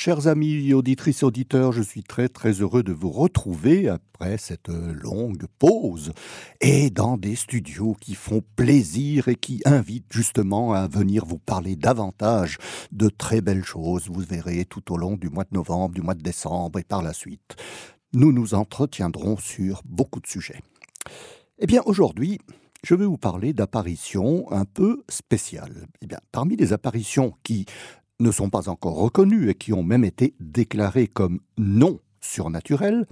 chers amis auditrices auditeurs, je suis très très heureux de vous retrouver après cette longue pause et dans des studios qui font plaisir et qui invitent justement à venir vous parler davantage de très belles choses. Vous verrez tout au long du mois de novembre, du mois de décembre et par la suite. Nous nous entretiendrons sur beaucoup de sujets. Eh bien aujourd'hui, je vais vous parler d'apparitions un peu spéciales. Eh bien, parmi les apparitions qui ne sont pas encore reconnues et qui ont même été déclarées comme non surnaturelles,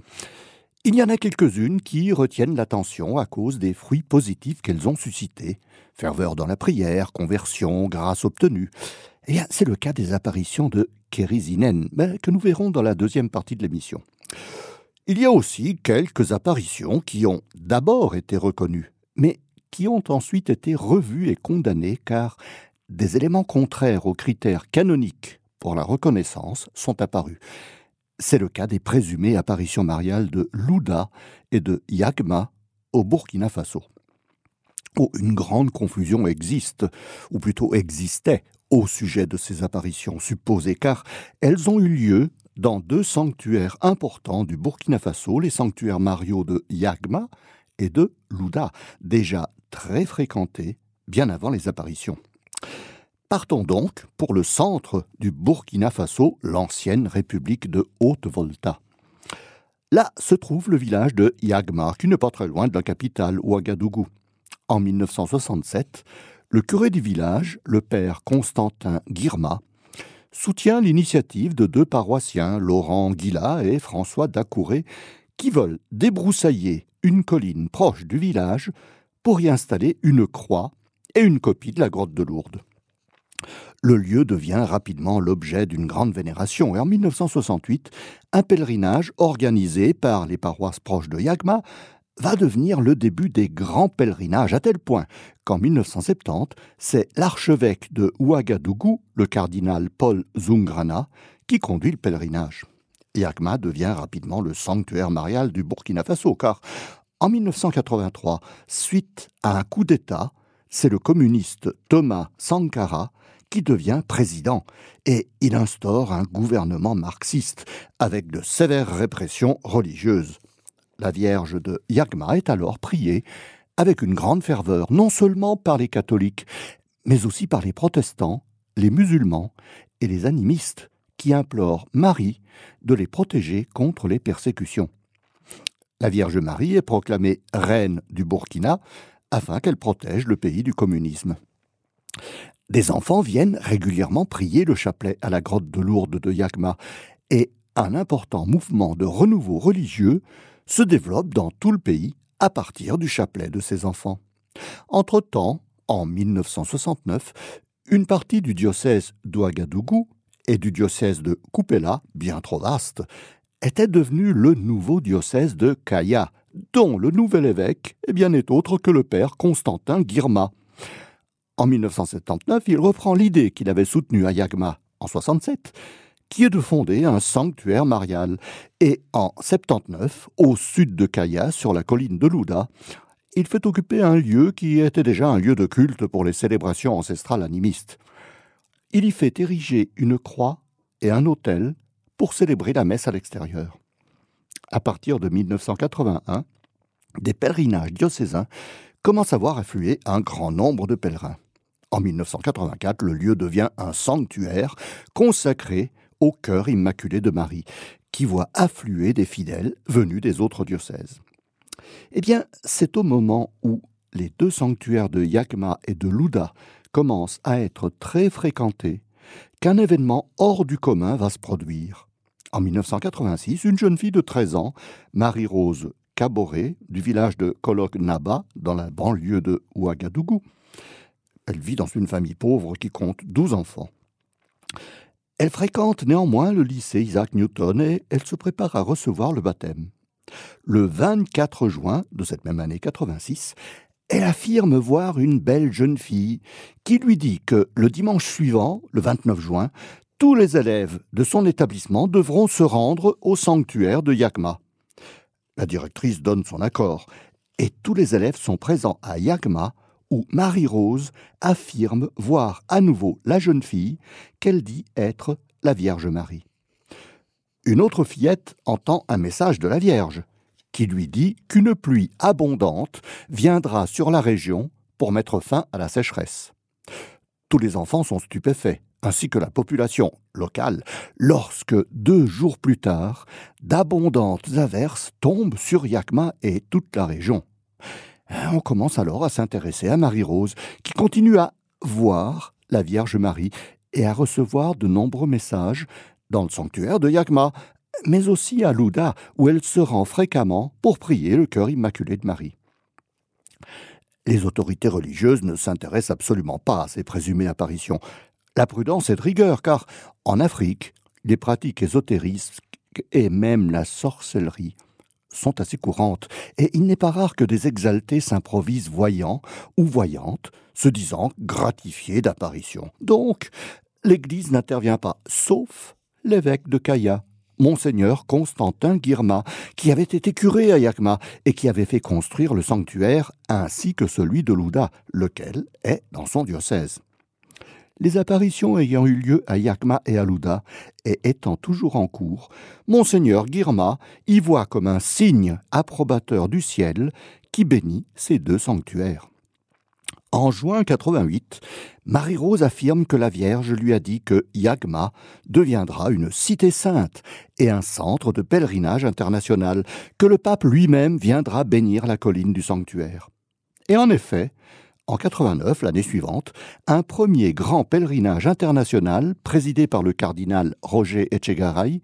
il y en a quelques-unes qui retiennent l'attention à cause des fruits positifs qu'elles ont suscités. Ferveur dans la prière, conversion, grâce obtenue. Eh bien, c'est le cas des apparitions de Kérizinen, ben, que nous verrons dans la deuxième partie de l'émission. Il y a aussi quelques apparitions qui ont d'abord été reconnues, mais qui ont ensuite été revues et condamnées car des éléments contraires aux critères canoniques pour la reconnaissance sont apparus. C'est le cas des présumées apparitions mariales de Louda et de Yagma au Burkina Faso. Oh, une grande confusion existe, ou plutôt existait, au sujet de ces apparitions supposées, car elles ont eu lieu dans deux sanctuaires importants du Burkina Faso, les sanctuaires mariaux de Yagma et de Louda, déjà très fréquentés bien avant les apparitions. Partons donc pour le centre du Burkina Faso, l'ancienne République de Haute-Volta. Là se trouve le village de Yagma, qui n'est pas très loin de la capitale, Ouagadougou. En 1967, le curé du village, le père Constantin Guirma, soutient l'initiative de deux paroissiens, Laurent Guilla et François Dacouré, qui veulent débroussailler une colline proche du village pour y installer une croix et une copie de la grotte de Lourdes. Le lieu devient rapidement l'objet d'une grande vénération et en 1968, un pèlerinage organisé par les paroisses proches de Yagma va devenir le début des grands pèlerinages à tel point qu'en 1970, c'est l'archevêque de Ouagadougou, le cardinal Paul Zungrana, qui conduit le pèlerinage. Yagma devient rapidement le sanctuaire marial du Burkina Faso, car en 1983, suite à un coup d'État, c'est le communiste Thomas Sankara qui devient président et il instaure un gouvernement marxiste avec de sévères répressions religieuses. La Vierge de Yagma est alors priée avec une grande ferveur, non seulement par les catholiques, mais aussi par les protestants, les musulmans et les animistes qui implorent Marie de les protéger contre les persécutions. La Vierge Marie est proclamée reine du Burkina afin qu'elle protège le pays du communisme. Des enfants viennent régulièrement prier le chapelet à la grotte de Lourdes de Yagma et un important mouvement de renouveau religieux se développe dans tout le pays à partir du chapelet de ces enfants. Entre-temps, en 1969, une partie du diocèse d'Ouagadougou et du diocèse de Kupela, bien trop vaste, était devenue le nouveau diocèse de Kaya, dont le nouvel évêque eh bien, n'est autre que le père Constantin Guirma. En 1979, il reprend l'idée qu'il avait soutenue à Yagma en 67, qui est de fonder un sanctuaire marial. Et en 79, au sud de Kaya, sur la colline de Louda, il fait occuper un lieu qui était déjà un lieu de culte pour les célébrations ancestrales animistes. Il y fait ériger une croix et un autel pour célébrer la messe à l'extérieur. À partir de 1981, des pèlerinages diocésains commencent à voir affluer un grand nombre de pèlerins. En 1984, le lieu devient un sanctuaire consacré au cœur immaculé de Marie, qui voit affluer des fidèles venus des autres diocèses. Eh bien, c'est au moment où les deux sanctuaires de Yagma et de Louda commencent à être très fréquentés qu'un événement hors du commun va se produire. En 1986, une jeune fille de 13 ans, Marie-Rose Caboret, du village de Kolok Naba, dans la banlieue de Ouagadougou, elle vit dans une famille pauvre qui compte 12 enfants. Elle fréquente néanmoins le lycée Isaac Newton et elle se prépare à recevoir le baptême. Le 24 juin de cette même année 86, elle affirme voir une belle jeune fille qui lui dit que le dimanche suivant, le 29 juin, tous les élèves de son établissement devront se rendre au sanctuaire de Yakma. La directrice donne son accord et tous les élèves sont présents à Yakma où Marie-Rose affirme voir à nouveau la jeune fille qu'elle dit être la Vierge Marie. une autre fillette entend un message de la Vierge qui lui dit qu'une pluie abondante viendra sur la région pour mettre fin à la sécheresse. Tous les enfants sont stupéfaits, ainsi que la population locale, lorsque, deux jours plus tard, d'abondantes averses tombent sur Yakma et toute la région. On commence alors à s'intéresser à Marie-Rose, qui continue à voir la Vierge Marie et à recevoir de nombreux messages dans le sanctuaire de Yakma, mais aussi à Louda, où elle se rend fréquemment pour prier le cœur immaculé de Marie. Les autorités religieuses ne s'intéressent absolument pas à ces présumées apparitions. La prudence est de rigueur, car en Afrique, les pratiques ésotérisques et même la sorcellerie sont assez courantes, et il n'est pas rare que des exaltés s'improvisent voyants ou voyantes, se disant gratifiés d'apparitions. Donc, l'Église n'intervient pas, sauf l'évêque de Kaya, monseigneur Constantin Guirma, qui avait été curé à Yakma et qui avait fait construire le sanctuaire ainsi que celui de Louda, lequel est dans son diocèse. Les apparitions ayant eu lieu à Yakma et à Louda, et étant toujours en cours, monseigneur Guirma y voit comme un signe approbateur du ciel qui bénit ces deux sanctuaires. En juin 88, Marie-Rose affirme que la Vierge lui a dit que Yagma deviendra une cité sainte et un centre de pèlerinage international, que le pape lui-même viendra bénir la colline du sanctuaire. Et en effet, en 89, l'année suivante, un premier grand pèlerinage international, présidé par le cardinal Roger Echegaray,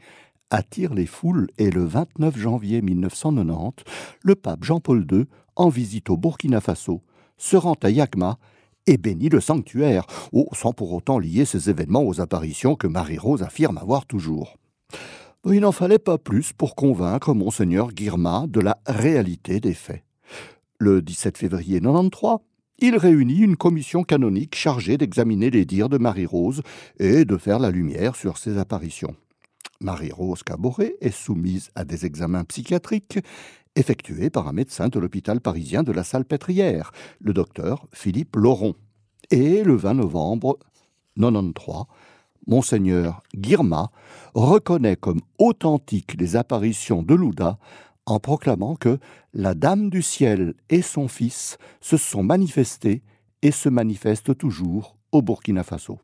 attire les foules et le 29 janvier 1990, le pape Jean-Paul II, en visite au Burkina Faso, se rend à Yakma et bénit le sanctuaire, oh, sans pour autant lier ces événements aux apparitions que Marie-Rose affirme avoir toujours. Il n'en fallait pas plus pour convaincre monseigneur Guirma de la réalité des faits. Le 17 février 93, il réunit une commission canonique chargée d'examiner les dires de Marie-Rose et de faire la lumière sur ses apparitions. Marie-Rose Caboret est soumise à des examens psychiatriques effectué par un médecin de l'hôpital parisien de la Salpêtrière, le docteur Philippe Lauron. Et le 20 novembre 93, Monseigneur Guirma reconnaît comme authentiques les apparitions de Louda en proclamant que la Dame du ciel et son fils se sont manifestés et se manifestent toujours au Burkina Faso.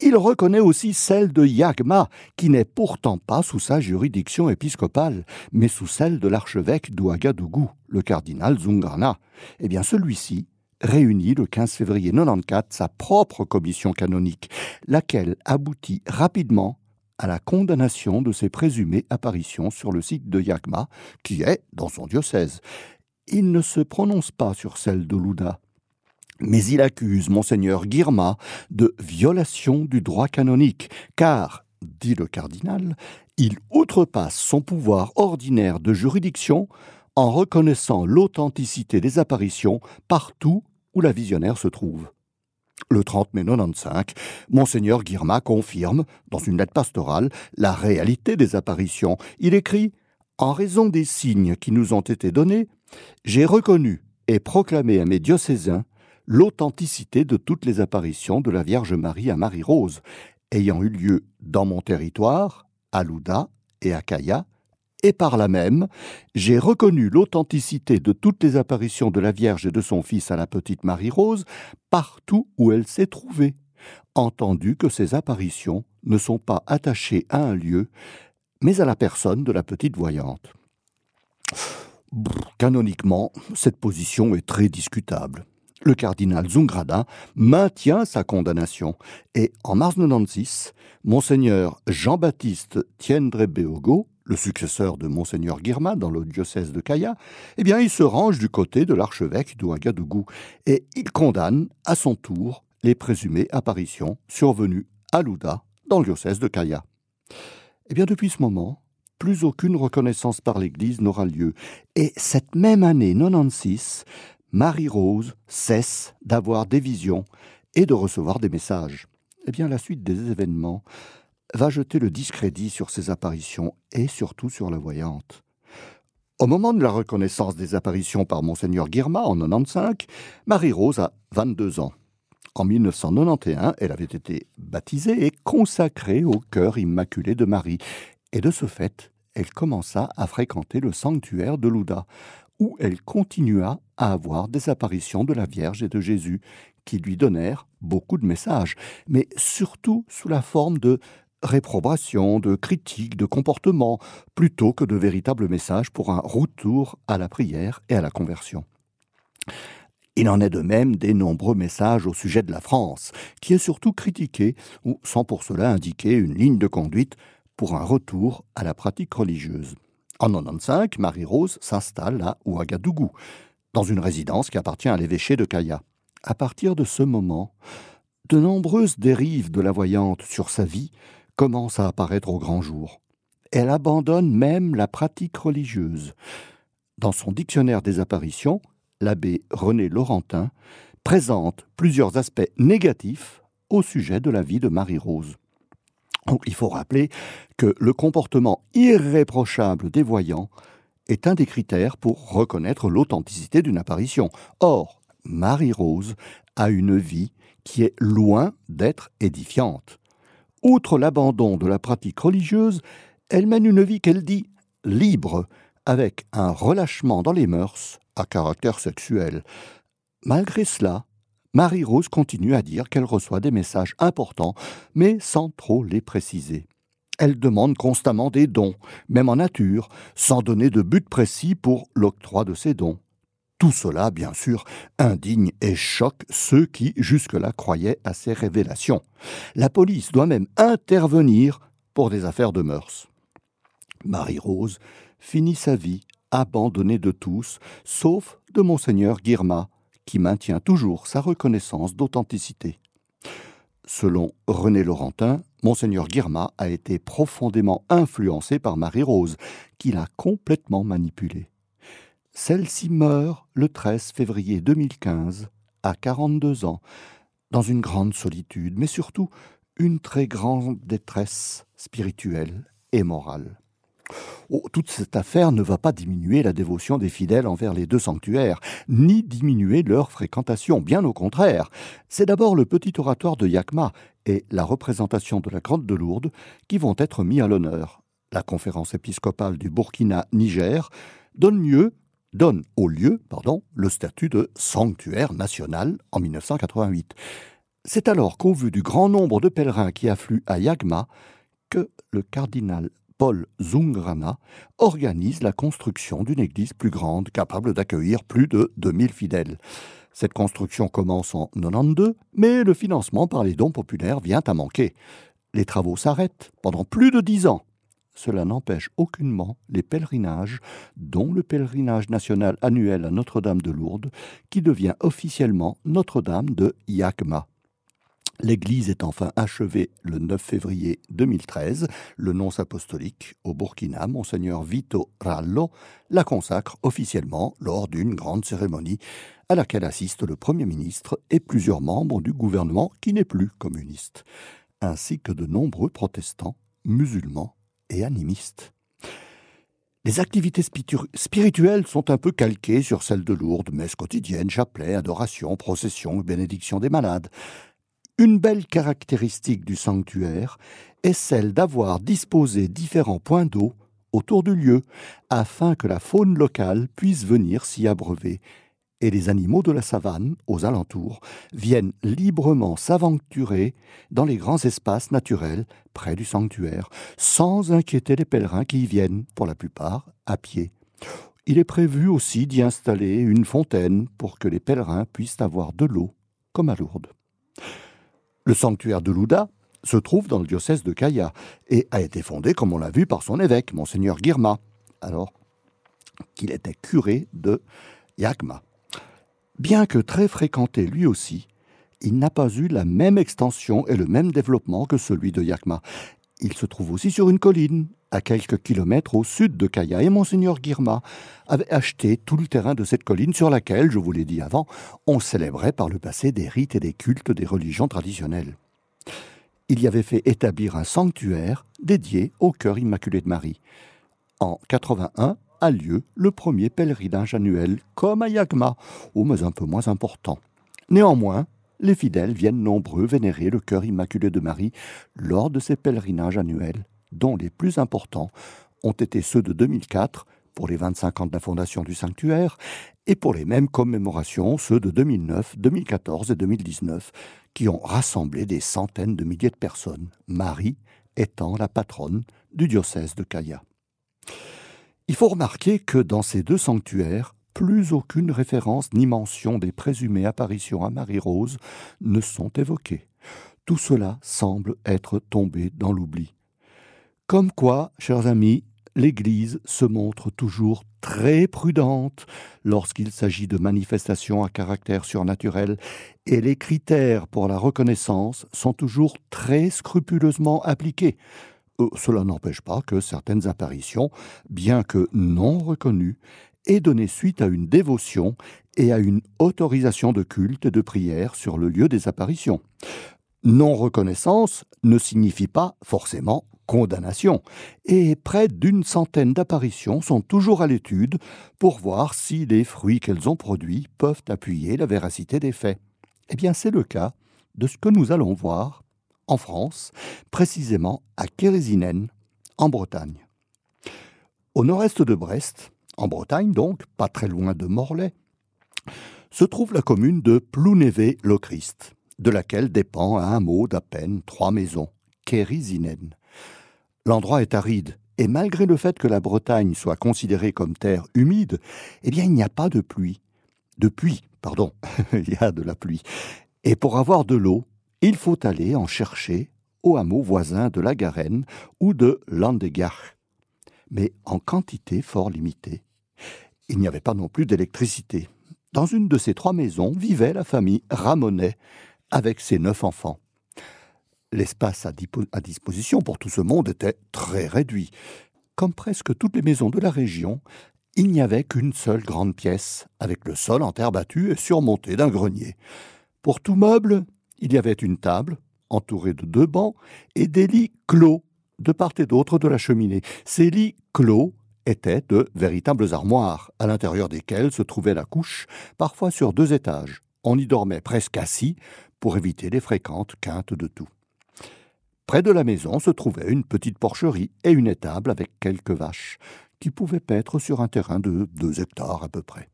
Il reconnaît aussi celle de Yagma, qui n'est pourtant pas sous sa juridiction épiscopale, mais sous celle de l'archevêque d'Ouagadougou, le cardinal Zungrana. Eh bien, celui-ci réunit le 15 février 94 sa propre commission canonique, laquelle aboutit rapidement à la condamnation de ses présumées apparitions sur le site de Yagma, qui est dans son diocèse. Il ne se prononce pas sur celle de Louda, mais il accuse monseigneur Guirma de violation du droit canonique, car, dit le cardinal, il outrepasse son pouvoir ordinaire de juridiction en reconnaissant l'authenticité des apparitions partout où la visionnaire se trouve. Le 30 mai 95, Monseigneur Guirma confirme, dans une lettre pastorale, la réalité des apparitions. Il écrit En raison des signes qui nous ont été donnés, j'ai reconnu et proclamé à mes diocésains l'authenticité de toutes les apparitions de la Vierge Marie à Marie-Rose, ayant eu lieu dans mon territoire, à Louda et à Kaya, et par là même, j'ai reconnu l'authenticité de toutes les apparitions de la Vierge et de son Fils à la petite Marie-Rose partout où elle s'est trouvée, entendu que ces apparitions ne sont pas attachées à un lieu, mais à la personne de la petite voyante. Canoniquement, cette position est très discutable le cardinal Zungrada maintient sa condamnation et en mars 96, monseigneur Jean-Baptiste Tiendre Beogo, le successeur de monseigneur Guirma dans le diocèse de Kaya, eh bien il se range du côté de l'archevêque d'Ouagadougou et il condamne à son tour les présumées apparitions survenues à Louda dans le diocèse de Kaya. Eh bien depuis ce moment, plus aucune reconnaissance par l'Église n'aura lieu. Et cette même année 96, Marie-Rose cesse d'avoir des visions et de recevoir des messages. Eh bien, la suite des événements va jeter le discrédit sur ces apparitions et surtout sur la voyante. Au moment de la reconnaissance des apparitions par Monseigneur Guirma en 95, Marie-Rose a 22 ans. En 1991, elle avait été baptisée et consacrée au cœur immaculé de Marie. Et de ce fait, elle commença à fréquenter le sanctuaire de Louda, où elle continua à avoir des apparitions de la Vierge et de Jésus, qui lui donnèrent beaucoup de messages, mais surtout sous la forme de réprobation, de critiques, de comportement, plutôt que de véritables messages pour un retour à la prière et à la conversion. Il en est de même des nombreux messages au sujet de la France, qui est surtout critiquée, ou sans pour cela indiquer une ligne de conduite pour un retour à la pratique religieuse. En 95, Marie-Rose s'installe à Ouagadougou, dans une résidence qui appartient à l'évêché de Kaya. À partir de ce moment, de nombreuses dérives de la voyante sur sa vie commencent à apparaître au grand jour. Elle abandonne même la pratique religieuse. Dans son dictionnaire des apparitions, l'abbé René Laurentin présente plusieurs aspects négatifs au sujet de la vie de Marie-Rose. il faut rappeler que le comportement irréprochable des voyants est un des critères pour reconnaître l'authenticité d'une apparition. Or, Marie-Rose a une vie qui est loin d'être édifiante. Outre l'abandon de la pratique religieuse, elle mène une vie qu'elle dit libre, avec un relâchement dans les mœurs à caractère sexuel. Malgré cela, Marie-Rose continue à dire qu'elle reçoit des messages importants, mais sans trop les préciser. Elle demande constamment des dons, même en nature, sans donner de but précis pour l'octroi de ces dons. Tout cela, bien sûr, indigne et choque ceux qui jusque-là croyaient à ces révélations. La police doit même intervenir pour des affaires de mœurs. Marie-Rose finit sa vie abandonnée de tous, sauf de monseigneur Guirma, qui maintient toujours sa reconnaissance d'authenticité. Selon René Laurentin, monseigneur Guirma a été profondément influencé par Marie-Rose, qui l'a complètement manipulée. Celle-ci meurt le 13 février 2015, à 42 ans, dans une grande solitude, mais surtout une très grande détresse spirituelle et morale. Oh, toute cette affaire ne va pas diminuer la dévotion des fidèles envers les deux sanctuaires, ni diminuer leur fréquentation, bien au contraire. C'est d'abord le petit oratoire de Yakma et la représentation de la grotte de Lourdes qui vont être mis à l'honneur. La conférence épiscopale du Burkina-Niger donne lieu donne au lieu pardon, le statut de sanctuaire national en 1988. C'est alors qu'au vu du grand nombre de pèlerins qui affluent à Yagma, que le cardinal Paul Zungrana organise la construction d'une église plus grande, capable d'accueillir plus de 2000 fidèles. Cette construction commence en 92, mais le financement par les dons populaires vient à manquer. Les travaux s'arrêtent pendant plus de dix ans cela n'empêche aucunement les pèlerinages, dont le pèlerinage national annuel à Notre-Dame de Lourdes, qui devient officiellement Notre-Dame de Yakma. L'église est enfin achevée le 9 février 2013. Le nonce apostolique au Burkina, Monseigneur Vito Rallo, la consacre officiellement lors d'une grande cérémonie à laquelle assistent le Premier ministre et plusieurs membres du gouvernement qui n'est plus communiste, ainsi que de nombreux protestants, musulmans et animiste. Les activités spirituelles sont un peu calquées sur celles de Lourdes, messes quotidiennes, chapelets, adoration, procession, bénédiction des malades. Une belle caractéristique du sanctuaire est celle d'avoir disposé différents points d'eau autour du lieu, afin que la faune locale puisse venir s'y abreuver et les animaux de la savane, aux alentours, viennent librement s'aventurer dans les grands espaces naturels près du sanctuaire, sans inquiéter les pèlerins qui y viennent, pour la plupart, à pied. Il est prévu aussi d'y installer une fontaine pour que les pèlerins puissent avoir de l'eau, comme à Lourdes. Le sanctuaire de Louda se trouve dans le diocèse de Kaya et a été fondé, comme on l'a vu, par son évêque, monseigneur Girma, alors qu'il était curé de Yagma. Bien que très fréquenté lui aussi, il n'a pas eu la même extension et le même développement que celui de Yakma. Il se trouve aussi sur une colline, à quelques kilomètres au sud de Kaya, et Monseigneur Girma avait acheté tout le terrain de cette colline sur laquelle, je vous l'ai dit avant, on célébrait par le passé des rites et des cultes des religions traditionnelles. Il y avait fait établir un sanctuaire dédié au cœur immaculé de Marie. En 81, a lieu le premier pèlerinage annuel, comme à Yagma, ou mais un peu moins important. Néanmoins, les fidèles viennent nombreux vénérer le cœur immaculé de Marie lors de ces pèlerinages annuels. dont les plus importants ont été ceux de 2004 pour les 25 ans de la fondation du sanctuaire, et pour les mêmes commémorations, ceux de 2009, 2014 et 2019, qui ont rassemblé des centaines de milliers de personnes, Marie étant la patronne du diocèse de Caya. Il faut remarquer que dans ces deux sanctuaires, plus aucune référence ni mention des présumées apparitions à Marie-Rose ne sont évoquées. Tout cela semble être tombé dans l'oubli. Comme quoi, chers amis, l'Église se montre toujours très prudente lorsqu'il s'agit de manifestations à caractère surnaturel et les critères pour la reconnaissance sont toujours très scrupuleusement appliqués. Euh, cela n'empêche pas que certaines apparitions, bien que non reconnues, aient donné suite à une dévotion et à une autorisation de culte et de prière sur le lieu des apparitions. Non-reconnaissance ne signifie pas forcément condamnation, et près d'une centaine d'apparitions sont toujours à l'étude pour voir si les fruits qu'elles ont produits peuvent appuyer la véracité des faits. Eh bien, c'est le cas de ce que nous allons voir en France, précisément à Kérisinen, en Bretagne. Au nord-est de Brest, en Bretagne donc, pas très loin de Morlaix, se trouve la commune de Plounévé-le-Christ, de laquelle dépend un mot d'à peine trois maisons, Kérisinen. L'endroit est aride, et malgré le fait que la Bretagne soit considérée comme terre humide, eh bien il n'y a pas de pluie. De pluie, pardon, il y a de la pluie. Et pour avoir de l'eau, il faut aller en chercher au hameau voisin de la Garenne ou de Landegach, mais en quantité fort limitée. Il n'y avait pas non plus d'électricité. Dans une de ces trois maisons vivait la famille Ramonet avec ses neuf enfants l'espace à, disposition pour tout ce monde était très réduit. Comme presque toutes les maisons de la région, il n'y avait qu'une seule grande pièce, avec le sol en terre battue et surmonté d'un grenier. Pour tout meuble, il y avait une table, entourée de deux bancs, et des lits clos, de part et d'autre de la cheminée. Ces lits clos étaient de véritables armoires, à l'intérieur desquelles se trouvait la couche, parfois sur deux étages. On y dormait presque assis, pour éviter les fréquentes quintes de tout. Près de la maison se trouvait une petite porcherie et une étable avec quelques vaches, qui pouvaient paître sur un terrain de deux hectares à peu près.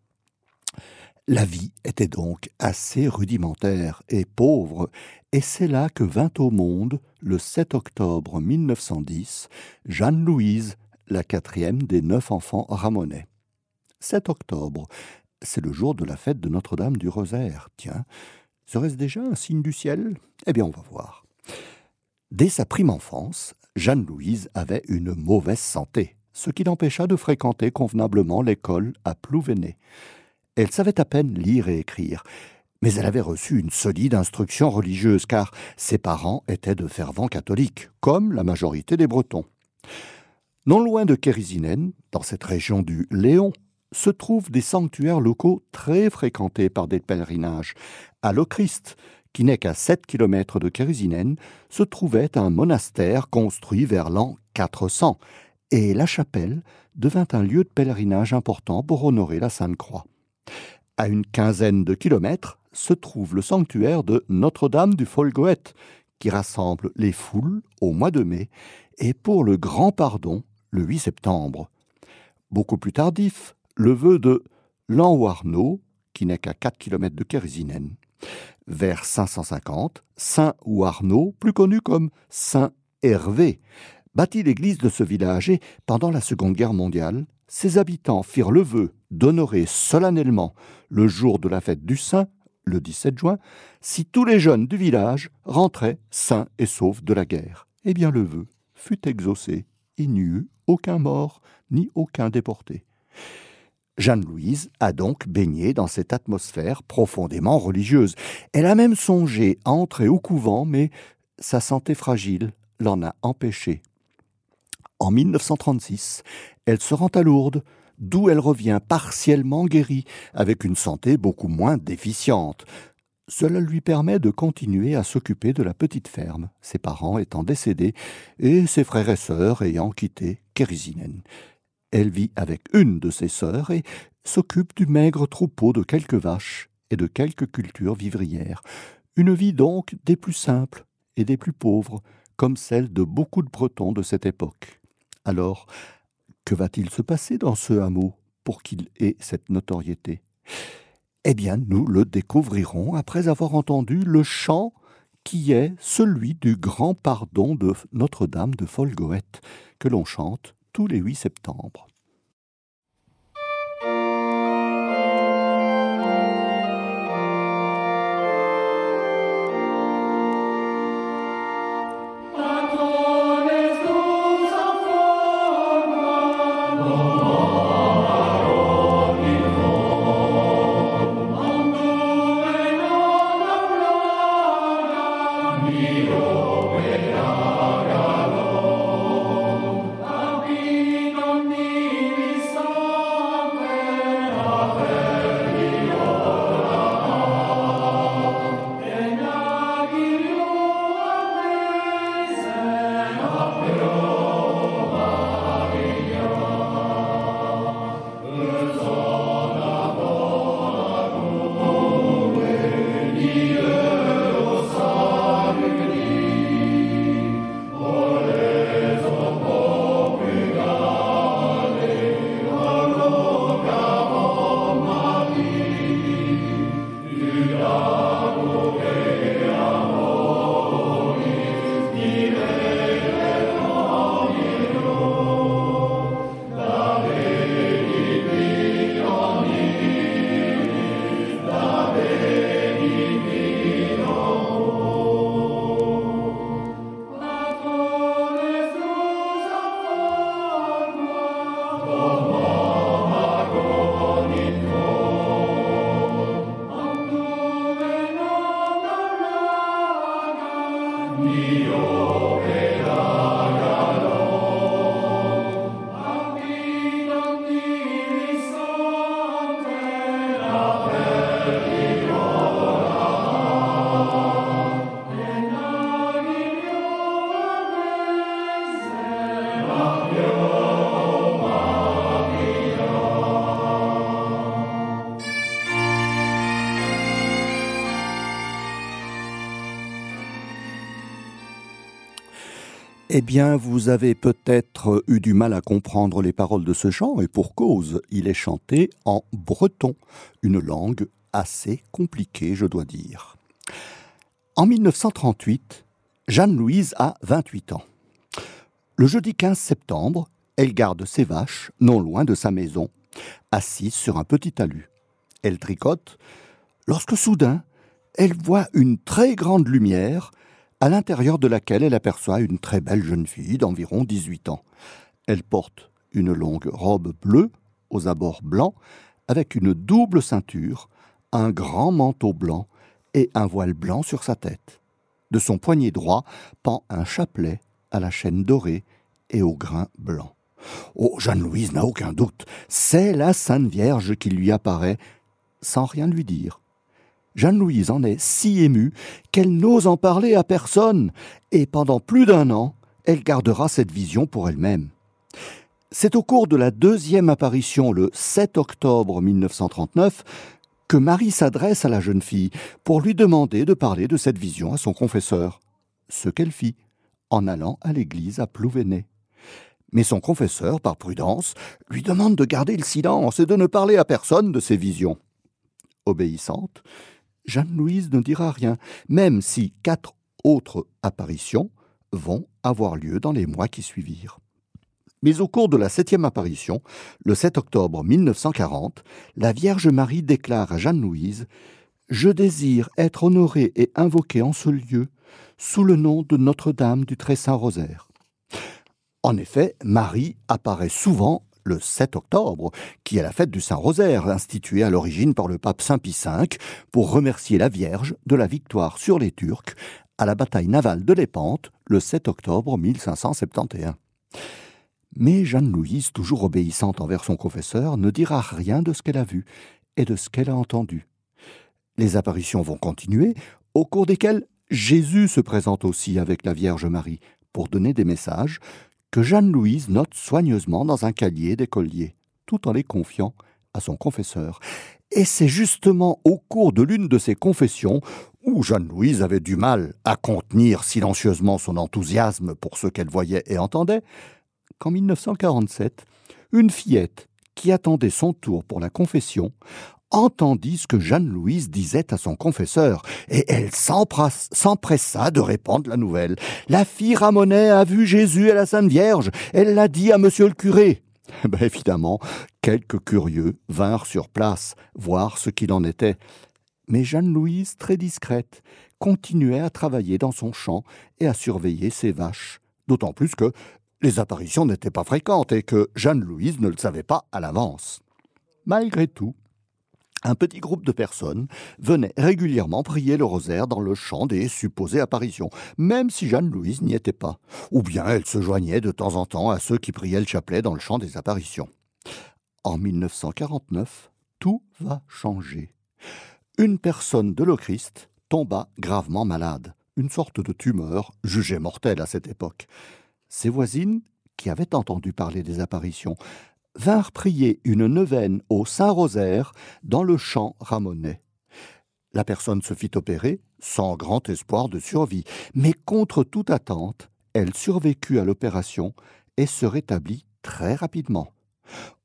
La vie était donc assez rudimentaire et pauvre, et c'est là que vint au monde, le 7 octobre 1910, Jeanne-Louise, la quatrième des neuf enfants ramonais. 7 octobre, c'est le jour de la fête de Notre-Dame du Rosaire. Tiens, serait-ce déjà un signe du ciel? Eh bien, on va voir. Dès sa prime enfance, Jeanne-Louise avait une mauvaise santé, ce qui l'empêcha de fréquenter convenablement l'école à Plouvenet. Elle savait à peine lire et écrire, mais elle avait reçu une solide instruction religieuse, car ses parents étaient de fervents catholiques, comme la majorité des Bretons. Non loin de Kérisinen, dans cette région du Léon, se trouvent des sanctuaires locaux très fréquentés par des pèlerinages. À Lochrist, qui n'est qu'à 7 km de Kérisinen, se trouvait un monastère construit vers l'an 400, et la chapelle devint un lieu de pèlerinage important pour honorer la Sainte Croix. À une quinzaine de kilomètres se trouve le sanctuaire de Notre-Dame du Folgoët, qui rassemble les foules au mois de mai et pour le grand pardon le 8 septembre. Beaucoup plus tardif, le vœu de Lanwarno, qui n'est qu'à 4 km de Kérisinen. Vers 550, Saint Ouarnaud, plus connu comme Saint Hervé, bâtit l'église de ce village et, pendant la Seconde Guerre mondiale, ses habitants firent le vœu d'honorer solennellement le jour de la fête du Saint, le 17 juin, si tous les jeunes du village rentraient sains et saufs de la guerre. Eh bien le vœu fut exaucé, il n'y eut aucun mort ni aucun déporté. Jeanne-Louise a donc baigné dans cette atmosphère profondément religieuse. Elle a même songé à entrer au couvent, mais sa santé fragile l'en a empêché. En 1936, elle se rend à Lourdes, d'où elle revient partiellement guérie, avec une santé beaucoup moins déficiente. Cela lui permet de continuer à s'occuper de la petite ferme, ses parents étant décédés et ses frères et sœurs ayant quitté Kérisinen. Elle vit avec une de ses sœurs et s'occupe du maigre troupeau de quelques vaches et de quelques cultures vivrières. Une vie donc des plus simples et des plus pauvres, comme celle de beaucoup de Bretons de cette époque. Alors, que va-t-il se passer dans ce hameau pour qu'il ait cette notoriété? Eh bien, nous le découvrirons après avoir entendu le chant qui est celui du grand pardon de Notre-Dame de Folgoët, que l'on chante tous les 8 septembre. Eh bien, vous avez peut-être eu du mal à comprendre les paroles de ce chant, et pour cause, il est chanté en breton, une langue assez compliquée, je dois dire. En 1938, Jeanne-Louise a 28 ans. Le jeudi 15 septembre, elle garde ses vaches non loin de sa maison, assise sur un petit talus. Elle tricote, lorsque soudain, elle voit une très grande lumière à l'intérieur de laquelle elle aperçoit une très belle jeune fille d'environ 18 ans. Elle porte une longue robe bleue, aux abords blancs, avec une double ceinture, un grand manteau blanc et un voile blanc sur sa tête. De son poignet droit pend un chapelet à la chaîne dorée et au grain blanc. Oh, Jeanne-Louise n'a aucun doute, c'est la Sainte Vierge qui lui apparaît sans rien lui dire. Jeanne-Louise en est si émue qu'elle n'ose en parler à personne, et pendant plus d'un an, elle gardera cette vision pour elle-même. C'est au cours de la deuxième apparition, le 7 octobre 1939, que Marie s'adresse à la jeune fille pour lui demander de parler de cette vision à son confesseur. Ce qu'elle fit, en allant à l'église à Plouvenay. Mais son confesseur, par prudence, lui demande de garder le silence et de ne parler à personne de ses visions. Obéissante, Jeanne-Louise ne dira rien, même si quatre autres apparitions vont avoir lieu dans les mois qui suivirent. Mais au cours de la septième apparition, le 7 octobre 1940, la Vierge Marie déclare à Jeanne-Louise Je désire être honorée et invoquée en ce lieu sous le nom de Notre-Dame du Très Saint Rosaire. En effet, Marie apparaît souvent le 7 octobre, qui est la fête du Saint-Rosaire, instituée à l'origine par le pape Saint Pie V pour remercier la Vierge de la victoire sur les Turcs à la bataille navale de Lépante le 7 octobre 1571. Mais Jeanne-Louise, toujours obéissante envers son confesseur, ne dira rien de ce qu'elle a vu et de ce qu'elle a entendu. Les apparitions vont continuer, au cours desquelles Jésus se présente aussi avec la Vierge Marie pour donner des messages que Jeanne-Louise note soigneusement dans un cahier d'écolier, tout en les confiant à son confesseur. Et c'est justement au cours de l'une de ces confessions où Jeanne-Louise avait du mal à contenir silencieusement son enthousiasme pour ce qu'elle voyait et entendait, qu'en 1947, une fillette qui attendait son tour pour la confession entendit ce que Jeanne-Louise disait à son confesseur, et elle s'empressa de répandre la nouvelle. La fille Ramonet a vu Jésus et la Sainte Vierge, elle l'a dit à monsieur le curé. Ben évidemment, quelques curieux vinrent sur place voir ce qu'il en était. Mais Jeanne-Louise, très discrète, continuait à travailler dans son champ et à surveiller ses vaches, d'autant plus que les apparitions n'étaient pas fréquentes et que Jeanne-Louise ne le savait pas à l'avance. Malgré tout, un petit groupe de personnes venait régulièrement prier le rosaire dans le champ des supposées apparitions, même si Jeanne-Louise n'y était pas. Ou bien elle se joignait de temps en temps à ceux qui priaient le chapelet dans le champ des apparitions. En 1949, tout va changer. Une personne de l'Ochrist tomba gravement malade, une sorte de tumeur jugée mortelle à cette époque. Ses voisines, qui avaient entendu parler des apparitions, vinrent prier une neuvaine au Saint-Rosaire dans le champ Ramonet. La personne se fit opérer, sans grand espoir de survie, mais contre toute attente, elle survécut à l'opération et se rétablit très rapidement.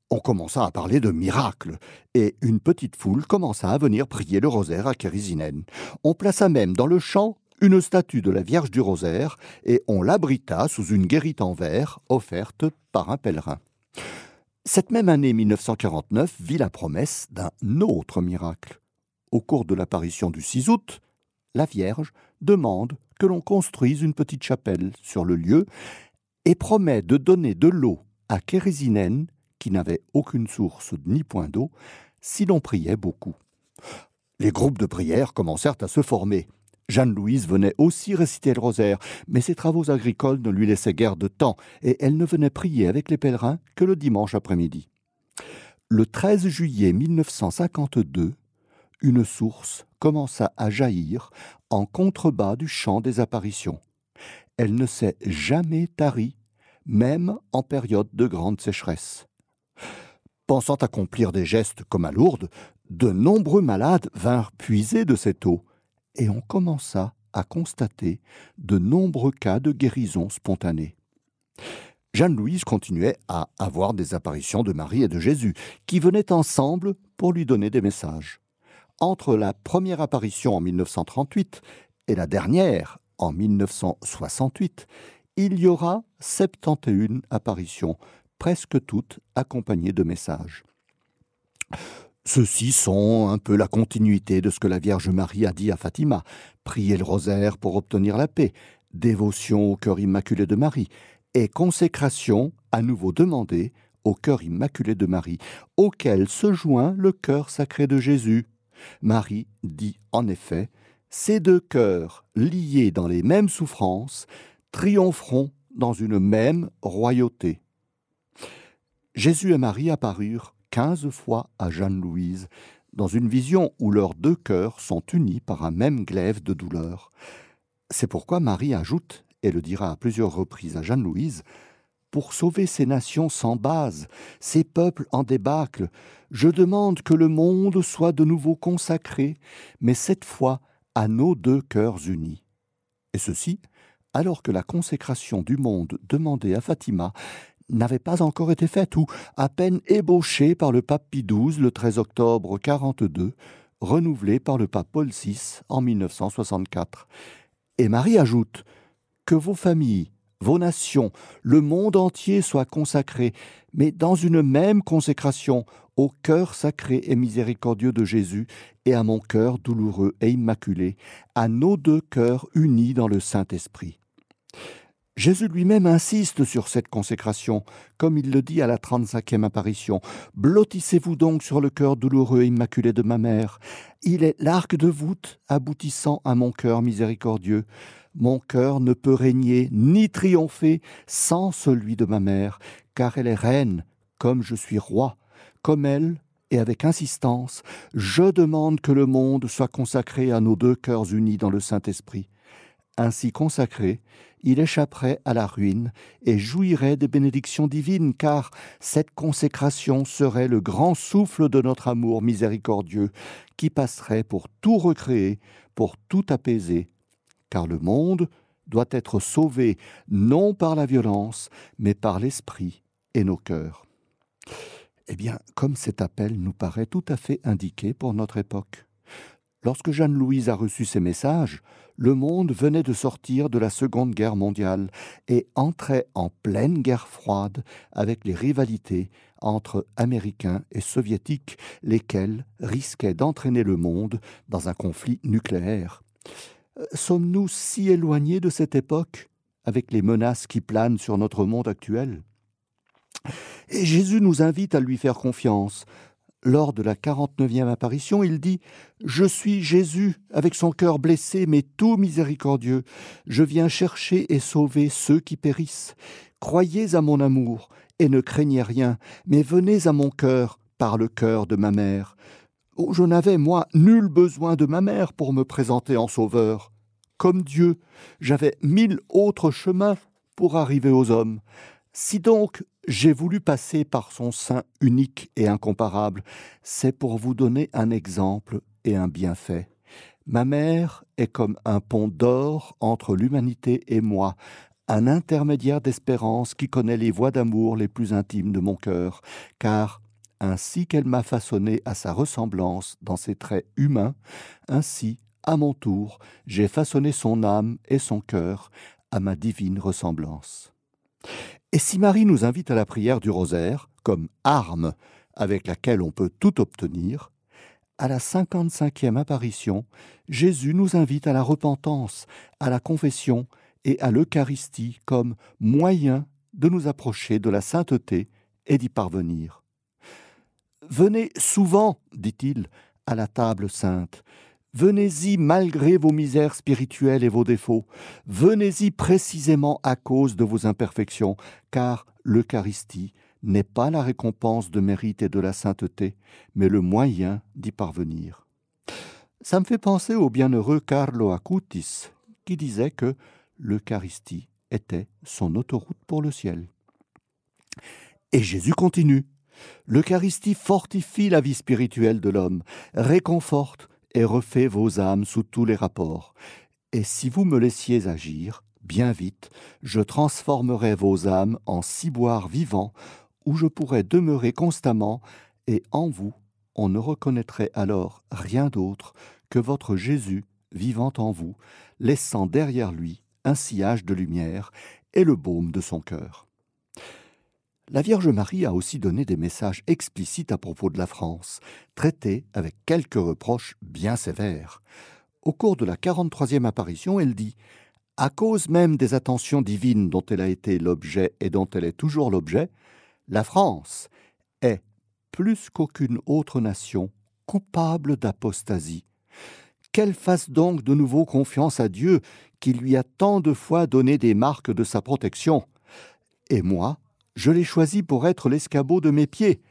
On commença à parler de miracle, et une petite foule commença à venir prier le rosaire à Kérisinen. On plaça même dans le champ une statue de la Vierge du Rosaire, et on l'abrita sous une guérite en verre offerte par un pèlerin. Cette même année 1949 vit la promesse d'un autre miracle. Au cours de l'apparition du 6 août, la Vierge demande que l'on construise une petite chapelle sur le lieu et promet de donner de l'eau à Kérisinen, qui n'avait aucune source ni point d'eau, si l'on priait beaucoup. Les groupes de prière commencèrent à se former. Jeanne-Louise venait aussi réciter le rosaire, mais ses travaux agricoles ne lui laissaient guère de temps, et elle ne venait prier avec les pèlerins que le dimanche après-midi. Le 13 juillet 1952, une source commença à jaillir en contrebas du champ des apparitions. Elle ne s'est jamais tarie, même en période de grande sécheresse. Pensant accomplir des gestes comme à Lourdes, de nombreux malades vinrent puiser de cette eau, et on commença à constater de nombreux cas de guérison spontanée. Jeanne-Louise continuait à avoir des apparitions de Marie et de Jésus, qui venaient ensemble pour lui donner des messages. Entre la première apparition en 1938 et la dernière en 1968, il y aura 71 apparitions, presque toutes accompagnées de messages. Ceux-ci sont un peu la continuité de ce que la Vierge Marie a dit à Fatima. Prier le rosaire pour obtenir la paix, dévotion au cœur immaculé de Marie, et consécration à nouveau demandée au cœur immaculé de Marie, auquel se joint le cœur sacré de Jésus. Marie dit en effet Ces deux cœurs, liés dans les mêmes souffrances, triompheront dans une même royauté. Jésus et Marie apparurent quinze fois à Jeanne-Louise, dans une vision où leurs deux cœurs sont unis par un même glaive de douleur. C'est pourquoi Marie ajoute, et le dira à plusieurs reprises à Jeanne-Louise, pour sauver ces nations sans base, ces peuples en débâcle, je demande que le monde soit de nouveau consacré, mais cette fois à nos deux cœurs unis. Et ceci, alors que la consécration du monde demandée à Fatima n'avait pas encore été faite ou à peine ébauchée par le pape Pie XII le 13 octobre 42, renouvelée par le pape Paul VI en 1964. Et Marie ajoute que vos familles, vos nations, le monde entier soient consacrés, mais dans une même consécration au cœur sacré et miséricordieux de Jésus et à mon cœur douloureux et immaculé, à nos deux cœurs unis dans le Saint-Esprit. Jésus lui-même insiste sur cette consécration, comme il le dit à la trente-cinquième apparition. Blottissez-vous donc sur le cœur douloureux et immaculé de ma mère. Il est l'arc de voûte aboutissant à mon cœur miséricordieux. Mon cœur ne peut régner ni triompher sans celui de ma mère, car elle est reine, comme je suis roi. Comme elle, et avec insistance, je demande que le monde soit consacré à nos deux cœurs unis dans le Saint-Esprit. Ainsi consacré, il échapperait à la ruine et jouirait des bénédictions divines, car cette consécration serait le grand souffle de notre amour miséricordieux, qui passerait pour tout recréer, pour tout apaiser, car le monde doit être sauvé non par la violence, mais par l'esprit et nos cœurs. Eh bien, comme cet appel nous paraît tout à fait indiqué pour notre époque. Lorsque Jeanne-Louise a reçu ces messages, le monde venait de sortir de la Seconde Guerre mondiale et entrait en pleine guerre froide avec les rivalités entre Américains et Soviétiques, lesquels risquaient d'entraîner le monde dans un conflit nucléaire. Euh, sommes-nous si éloignés de cette époque avec les menaces qui planent sur notre monde actuel? Et Jésus nous invite à lui faire confiance. Lors de la 49e apparition, il dit Je suis Jésus, avec son cœur blessé, mais tout miséricordieux. Je viens chercher et sauver ceux qui périssent. Croyez à mon amour, et ne craignez rien, mais venez à mon cœur par le cœur de ma mère. Oh, je n'avais, moi, nul besoin de ma mère pour me présenter en sauveur. Comme Dieu, j'avais mille autres chemins pour arriver aux hommes. Si donc j'ai voulu passer par son sein unique et incomparable, c'est pour vous donner un exemple et un bienfait. Ma mère est comme un pont d'or entre l'humanité et moi, un intermédiaire d'espérance qui connaît les voies d'amour les plus intimes de mon cœur, car ainsi qu'elle m'a façonné à sa ressemblance dans ses traits humains, ainsi, à mon tour, j'ai façonné son âme et son cœur à ma divine ressemblance. Et si Marie nous invite à la prière du rosaire comme arme avec laquelle on peut tout obtenir, à la 55e apparition, Jésus nous invite à la repentance, à la confession et à l'Eucharistie comme moyen de nous approcher de la sainteté et d'y parvenir. Venez souvent, dit-il, à la table sainte. Venez-y malgré vos misères spirituelles et vos défauts. Venez-y précisément à cause de vos imperfections, car l'Eucharistie n'est pas la récompense de mérite et de la sainteté, mais le moyen d'y parvenir. Ça me fait penser au bienheureux Carlo Acutis, qui disait que l'Eucharistie était son autoroute pour le ciel. Et Jésus continue. L'Eucharistie fortifie la vie spirituelle de l'homme, réconforte et refait vos âmes sous tous les rapports. Et si vous me laissiez agir, bien vite, je transformerais vos âmes en ciboires vivants où je pourrais demeurer constamment, et en vous, on ne reconnaîtrait alors rien d'autre que votre Jésus vivant en vous, laissant derrière lui un sillage de lumière et le baume de son cœur. La Vierge Marie a aussi donné des messages explicites à propos de la France, traités avec quelques reproches bien sévères. Au cours de la 43e apparition, elle dit À cause même des attentions divines dont elle a été l'objet et dont elle est toujours l'objet, la France est, plus qu'aucune autre nation, coupable d'apostasie. Qu'elle fasse donc de nouveau confiance à Dieu, qui lui a tant de fois donné des marques de sa protection. Et moi, je l'ai choisi pour être l'escabeau de mes pieds.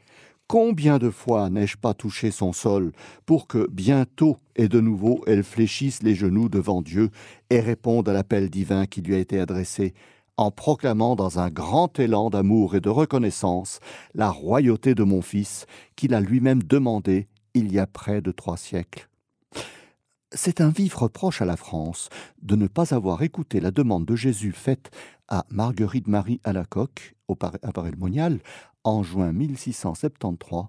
Combien de fois n'ai-je pas touché son sol pour que bientôt et de nouveau elle fléchisse les genoux devant Dieu et réponde à l'appel divin qui lui a été adressé, en proclamant dans un grand élan d'amour et de reconnaissance la royauté de mon Fils qu'il a lui-même demandé il y a près de trois siècles. C'est un vif reproche à la France de ne pas avoir écouté la demande de Jésus faite à Marguerite Marie Alacoque, monial, en juin 1673,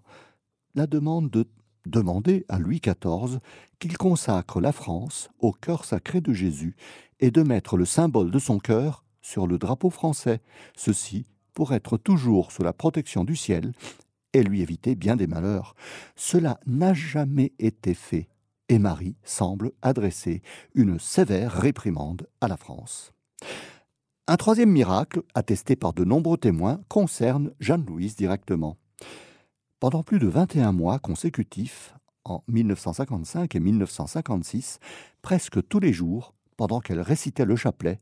la demande de demander à Louis XIV qu'il consacre la France au cœur sacré de Jésus et de mettre le symbole de son cœur sur le drapeau français, ceci pour être toujours sous la protection du ciel et lui éviter bien des malheurs. Cela n'a jamais été fait et Marie semble adresser une sévère réprimande à la France. Un troisième miracle, attesté par de nombreux témoins, concerne Jeanne-Louise directement. Pendant plus de 21 mois consécutifs, en 1955 et 1956, presque tous les jours, pendant qu'elle récitait le chapelet,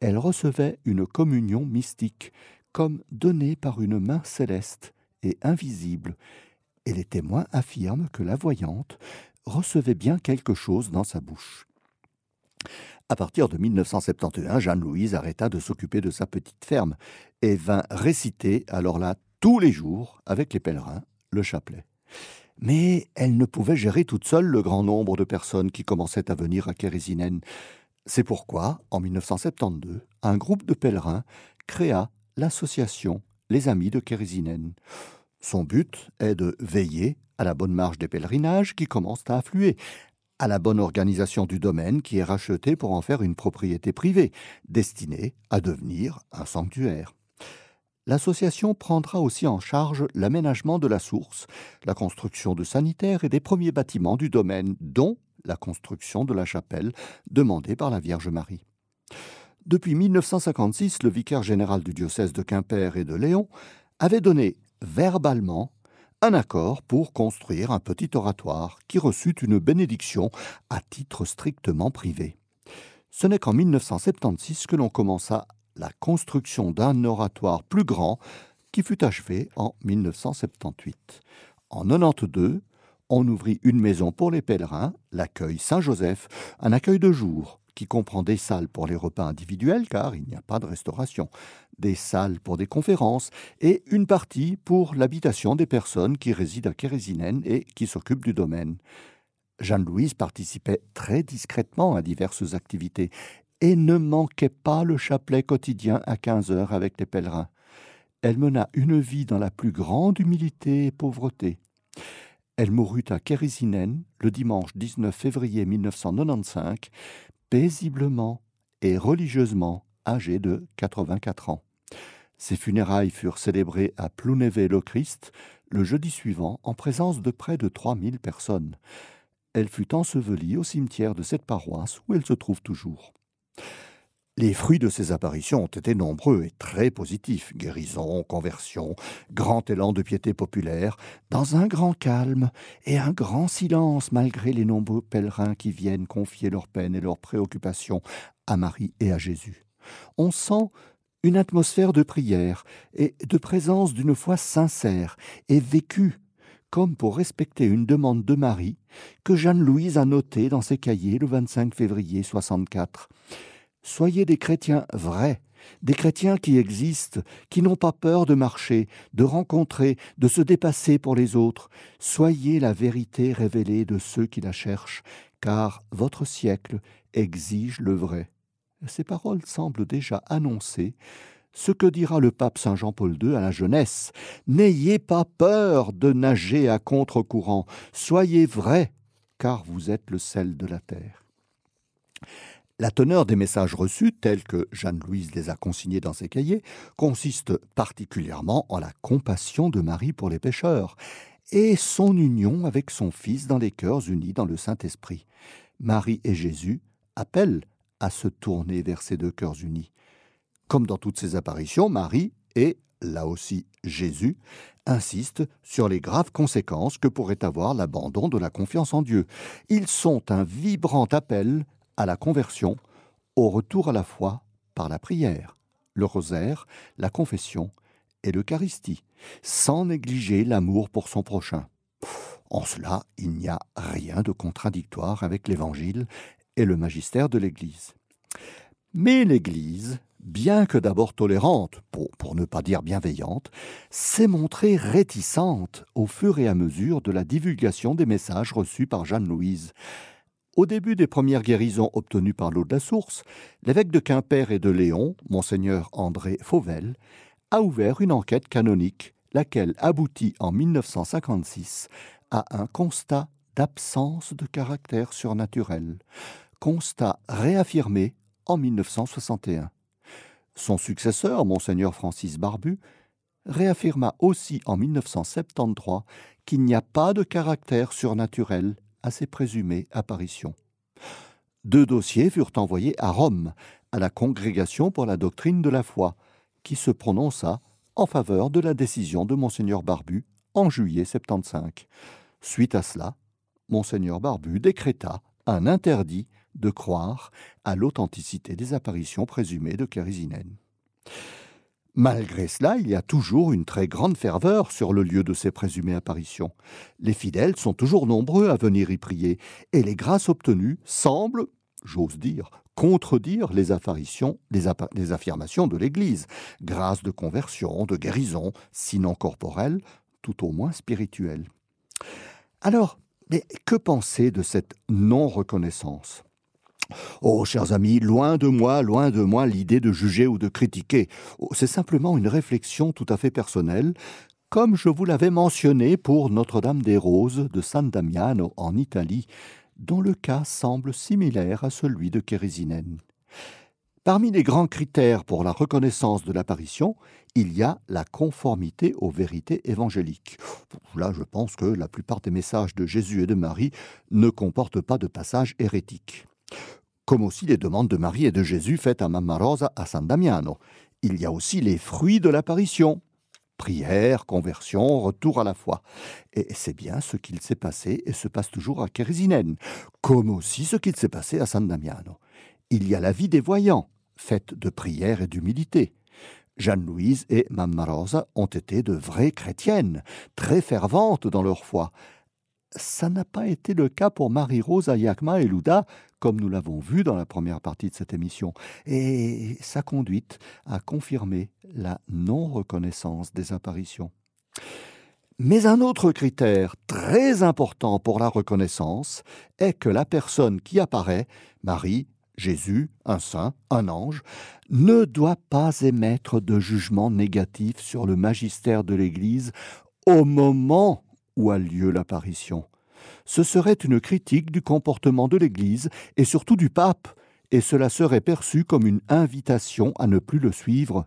elle recevait une communion mystique, comme donnée par une main céleste et invisible, et les témoins affirment que la voyante recevait bien quelque chose dans sa bouche. À partir de 1971, Jeanne-Louise arrêta de s'occuper de sa petite ferme et vint réciter, alors là, tous les jours, avec les pèlerins, le chapelet. Mais elle ne pouvait gérer toute seule le grand nombre de personnes qui commençaient à venir à Kérésinen. C'est pourquoi, en 1972, un groupe de pèlerins créa l'association Les Amis de Kérésinen. Son but est de veiller à la bonne marche des pèlerinages qui commencent à affluer, à la bonne organisation du domaine qui est racheté pour en faire une propriété privée, destinée à devenir un sanctuaire. L'association prendra aussi en charge l'aménagement de la source, la construction de sanitaires et des premiers bâtiments du domaine, dont la construction de la chapelle demandée par la Vierge Marie. Depuis 1956, le vicaire général du diocèse de Quimper et de Léon avait donné verbalement un accord pour construire un petit oratoire qui reçut une bénédiction à titre strictement privé. Ce n'est qu'en 1976 que l'on commença la construction d'un oratoire plus grand qui fut achevé en 1978. En 92, on ouvrit une maison pour les pèlerins, l'accueil Saint-Joseph, un accueil de jour qui comprend des salles pour les repas individuels, car il n'y a pas de restauration, des salles pour des conférences et une partie pour l'habitation des personnes qui résident à Kérésinen et qui s'occupent du domaine. Jeanne-Louise participait très discrètement à diverses activités et ne manquait pas le chapelet quotidien à 15 heures avec les pèlerins. Elle mena une vie dans la plus grande humilité et pauvreté. Elle mourut à Kérésinen le dimanche 19 février 1995, paisiblement et religieusement âgé de 84 ans. Ses funérailles furent célébrées à Plouneve-le-Christ le jeudi suivant en présence de près de 3000 personnes. Elle fut ensevelie au cimetière de cette paroisse où elle se trouve toujours. Les fruits de ces apparitions ont été nombreux et très positifs. Guérison, conversion, grand élan de piété populaire, dans un grand calme et un grand silence malgré les nombreux pèlerins qui viennent confier leurs peines et leurs préoccupations à Marie et à Jésus. On sent une atmosphère de prière et de présence d'une foi sincère et vécue comme pour respecter une demande de Marie que Jeanne-Louise a notée dans ses cahiers le 25 février 64. Soyez des chrétiens vrais, des chrétiens qui existent, qui n'ont pas peur de marcher, de rencontrer, de se dépasser pour les autres. Soyez la vérité révélée de ceux qui la cherchent, car votre siècle exige le vrai. Ces paroles semblent déjà annoncer ce que dira le pape Saint Jean-Paul II à la jeunesse? N'ayez pas peur de nager à contre-courant, soyez vrais, car vous êtes le sel de la terre. La teneur des messages reçus, tels que Jeanne-Louise les a consignés dans ses cahiers, consiste particulièrement en la compassion de Marie pour les pécheurs et son union avec son Fils dans les cœurs unis dans le Saint-Esprit. Marie et Jésus appellent à se tourner vers ces deux cœurs unis. Comme dans toutes ces apparitions, Marie et, là aussi, Jésus insistent sur les graves conséquences que pourrait avoir l'abandon de la confiance en Dieu. Ils sont un vibrant appel à la conversion, au retour à la foi par la prière, le rosaire, la confession et l'Eucharistie, sans négliger l'amour pour son prochain. En cela, il n'y a rien de contradictoire avec l'Évangile et le magistère de l'Église. Mais l'Église, bien que d'abord tolérante, pour, pour, ne pas dire bienveillante, s'est montrée réticente au fur et à mesure de la divulgation des messages reçus par Jeanne-Louise. Au début des premières guérisons obtenues par l'eau de la source, l'évêque de Quimper et de Léon, monseigneur André Fauvel, a ouvert une enquête canonique, laquelle aboutit en 1956 à un constat d'absence de caractère surnaturel, constat réaffirmé en 1961. Son successeur, monseigneur Francis Barbu, réaffirma aussi en 1973 qu'il n'y a pas de caractère surnaturel à ses présumées apparitions. Deux dossiers furent envoyés à Rome, à la Congrégation pour la doctrine de la foi, qui se prononça en faveur de la décision de monseigneur Barbu en juillet 75. Suite à cela, monseigneur Barbu décréta un interdit de croire à l'authenticité des apparitions présumées de Kérisinen. Malgré cela, il y a toujours une très grande ferveur sur le lieu de ces présumées apparitions. Les fidèles sont toujours nombreux à venir y prier, et les grâces obtenues semblent, j'ose dire, contredire les affirmations de l'Église. Grâces de conversion, de guérison, sinon corporelle, tout au moins spirituelle. Alors, mais que penser de cette non-reconnaissance? Oh, chers amis, loin de moi, loin de moi l'idée de juger ou de critiquer. Oh, c'est simplement une réflexion tout à fait personnelle, comme je vous l'avais mentionné pour Notre-Dame des Roses de San Damiano en Italie, dont le cas semble similaire à celui de Kérésinène. Parmi les grands critères pour la reconnaissance de l'apparition, il y a la conformité aux vérités évangéliques. Là, je pense que la plupart des messages de Jésus et de Marie ne comportent pas de passages hérétiques. Comme aussi les demandes de Marie et de Jésus faites à Mamma Rosa à San Damiano. Il y a aussi les fruits de l'apparition. Prière, conversion, retour à la foi. Et c'est bien ce qu'il s'est passé et se passe toujours à Kérésinène, comme aussi ce qu'il s'est passé à San Damiano il y a la vie des voyants, faite de prière et d'humilité. Jeanne-Louise et Mamma Rosa ont été de vraies chrétiennes, très ferventes dans leur foi. Ça n'a pas été le cas pour Marie-Rose, Ayakma et Louda, comme nous l'avons vu dans la première partie de cette émission, et sa conduite a confirmé la non-reconnaissance des apparitions. Mais un autre critère très important pour la reconnaissance est que la personne qui apparaît, Marie, Jésus, un saint, un ange, ne doit pas émettre de jugement négatif sur le magistère de l'Église au moment où a lieu l'apparition. Ce serait une critique du comportement de l'Église et surtout du pape, et cela serait perçu comme une invitation à ne plus le suivre.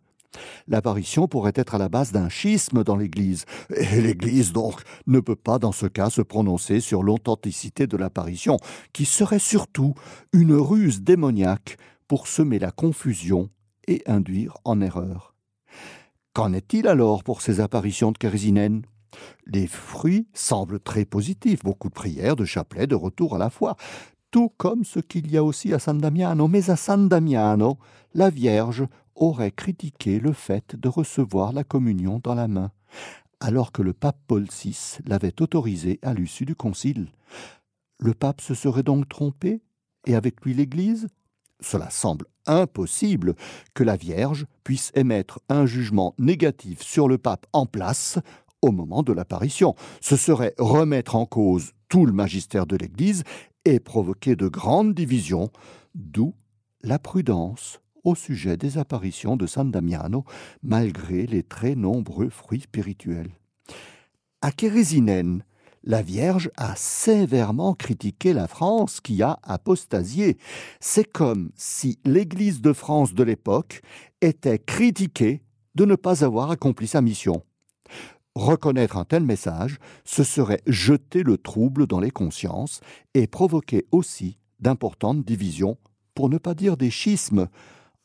L'apparition pourrait être à la base d'un schisme dans l'Église, et l'Église donc ne peut pas dans ce cas se prononcer sur l'authenticité de l'apparition, qui serait surtout une ruse démoniaque pour semer la confusion et induire en erreur. Qu'en est-il alors pour ces apparitions de Kérésinène Les fruits semblent très positifs, beaucoup de prières, de chapelets, de retour à la foi, tout comme ce qu'il y a aussi à San Damiano. Mais à San Damiano, la Vierge aurait critiqué le fait de recevoir la communion dans la main, alors que le pape Paul VI l'avait autorisé à l'issue du concile. Le pape se serait donc trompé, et avec lui l'Église? Cela semble impossible. Que la Vierge puisse émettre un jugement négatif sur le pape en place au moment de l'apparition. Ce serait remettre en cause tout le magistère de l'Église et provoquer de grandes divisions, d'où la prudence au sujet des apparitions de San Damiano, malgré les très nombreux fruits spirituels. À Kérésinène, la Vierge a sévèrement critiqué la France qui a apostasié. C'est comme si l'Église de France de l'époque était critiquée de ne pas avoir accompli sa mission. Reconnaître un tel message, ce serait jeter le trouble dans les consciences et provoquer aussi d'importantes divisions, pour ne pas dire des schismes,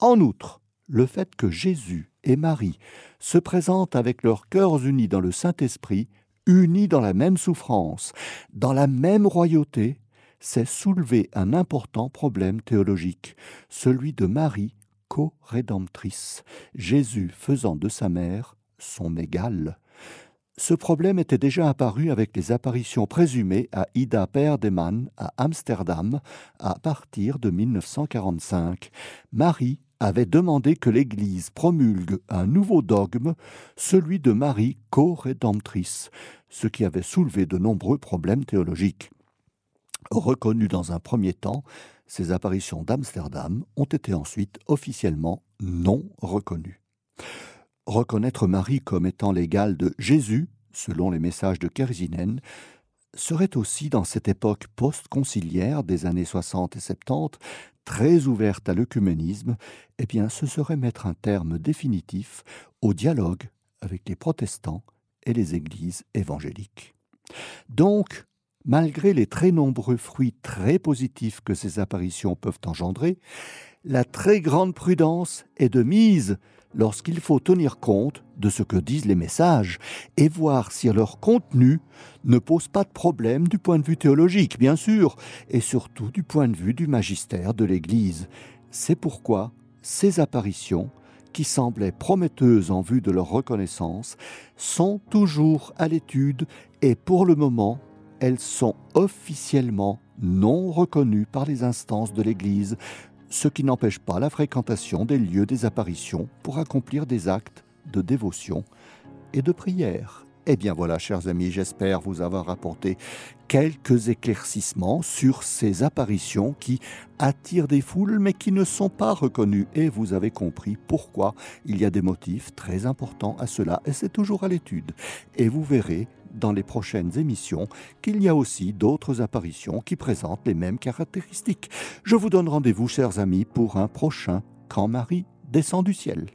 en outre, le fait que Jésus et Marie se présentent avec leurs cœurs unis dans le Saint-Esprit, unis dans la même souffrance, dans la même royauté, c'est soulever un important problème théologique, celui de Marie, co-rédemptrice, Jésus faisant de sa mère son égale. Ce problème était déjà apparu avec les apparitions présumées à Ida Perdeman à Amsterdam à partir de 1945. Marie avait demandé que l'Église promulgue un nouveau dogme, celui de Marie co-rédemptrice, ce qui avait soulevé de nombreux problèmes théologiques. Reconnues dans un premier temps, ces apparitions d'Amsterdam ont été ensuite officiellement non reconnues. Reconnaître Marie comme étant l'égale de Jésus, selon les messages de Kersinen, serait aussi dans cette époque post-conciliaire des années 60 et 70 très ouverte à l'œcuménisme, eh bien ce serait mettre un terme définitif au dialogue avec les protestants et les églises évangéliques. Donc, malgré les très nombreux fruits très positifs que ces apparitions peuvent engendrer, la très grande prudence est de mise lorsqu'il faut tenir compte de ce que disent les messages et voir si leur contenu ne pose pas de problème du point de vue théologique, bien sûr, et surtout du point de vue du magistère de l'Église. C'est pourquoi ces apparitions, qui semblaient prometteuses en vue de leur reconnaissance, sont toujours à l'étude et pour le moment, elles sont officiellement non reconnues par les instances de l'Église, ce qui n'empêche pas la fréquentation des lieux des apparitions pour accomplir des actes de dévotion et de prière. Eh bien voilà, chers amis, j'espère vous avoir apporté quelques éclaircissements sur ces apparitions qui attirent des foules mais qui ne sont pas reconnues. Et vous avez compris pourquoi il y a des motifs très importants à cela et c'est toujours à l'étude. Et vous verrez dans les prochaines émissions qu'il y a aussi d'autres apparitions qui présentent les mêmes caractéristiques. Je vous donne rendez-vous, chers amis, pour un prochain Quand Marie descend du ciel.